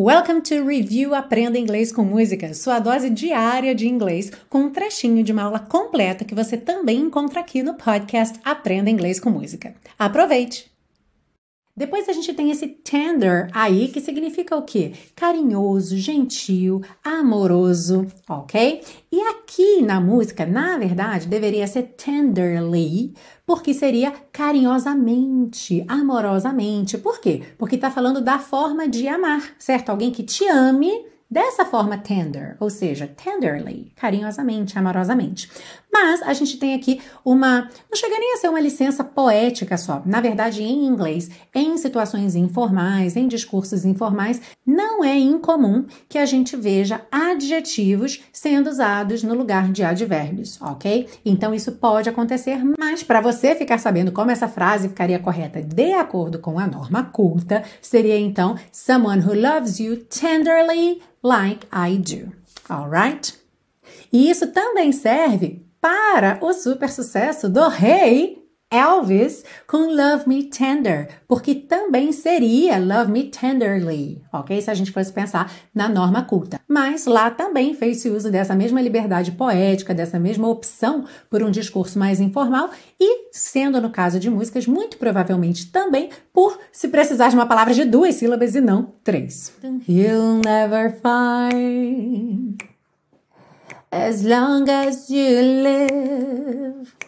Welcome to Review Aprenda Inglês com Música, sua dose diária de inglês, com um trechinho de uma aula completa que você também encontra aqui no podcast Aprenda Inglês com Música. Aproveite! Depois a gente tem esse tender aí, que significa o quê? Carinhoso, gentil, amoroso, ok? E aqui na música, na verdade, deveria ser tenderly, porque seria carinhosamente, amorosamente. Por quê? Porque está falando da forma de amar, certo? Alguém que te ame dessa forma tender, ou seja, tenderly, carinhosamente, amorosamente. Mas a gente tem aqui uma, não chega nem a ser uma licença poética só. Na verdade, em inglês, em situações informais, em discursos informais, não é incomum que a gente veja adjetivos sendo usados no lugar de advérbios, ok? Então isso pode acontecer, mas para você ficar sabendo como essa frase ficaria correta de acordo com a norma culta, seria então someone who loves you tenderly like I do. Alright? E isso também serve para o super sucesso do rei Elvis com Love Me Tender, porque também seria Love Me Tenderly, ok? Se a gente fosse pensar na norma culta. Mas lá também fez-se uso dessa mesma liberdade poética, dessa mesma opção por um discurso mais informal e, sendo no caso de músicas, muito provavelmente também por se precisar de uma palavra de duas sílabas e não três. He'll never find as long as you live.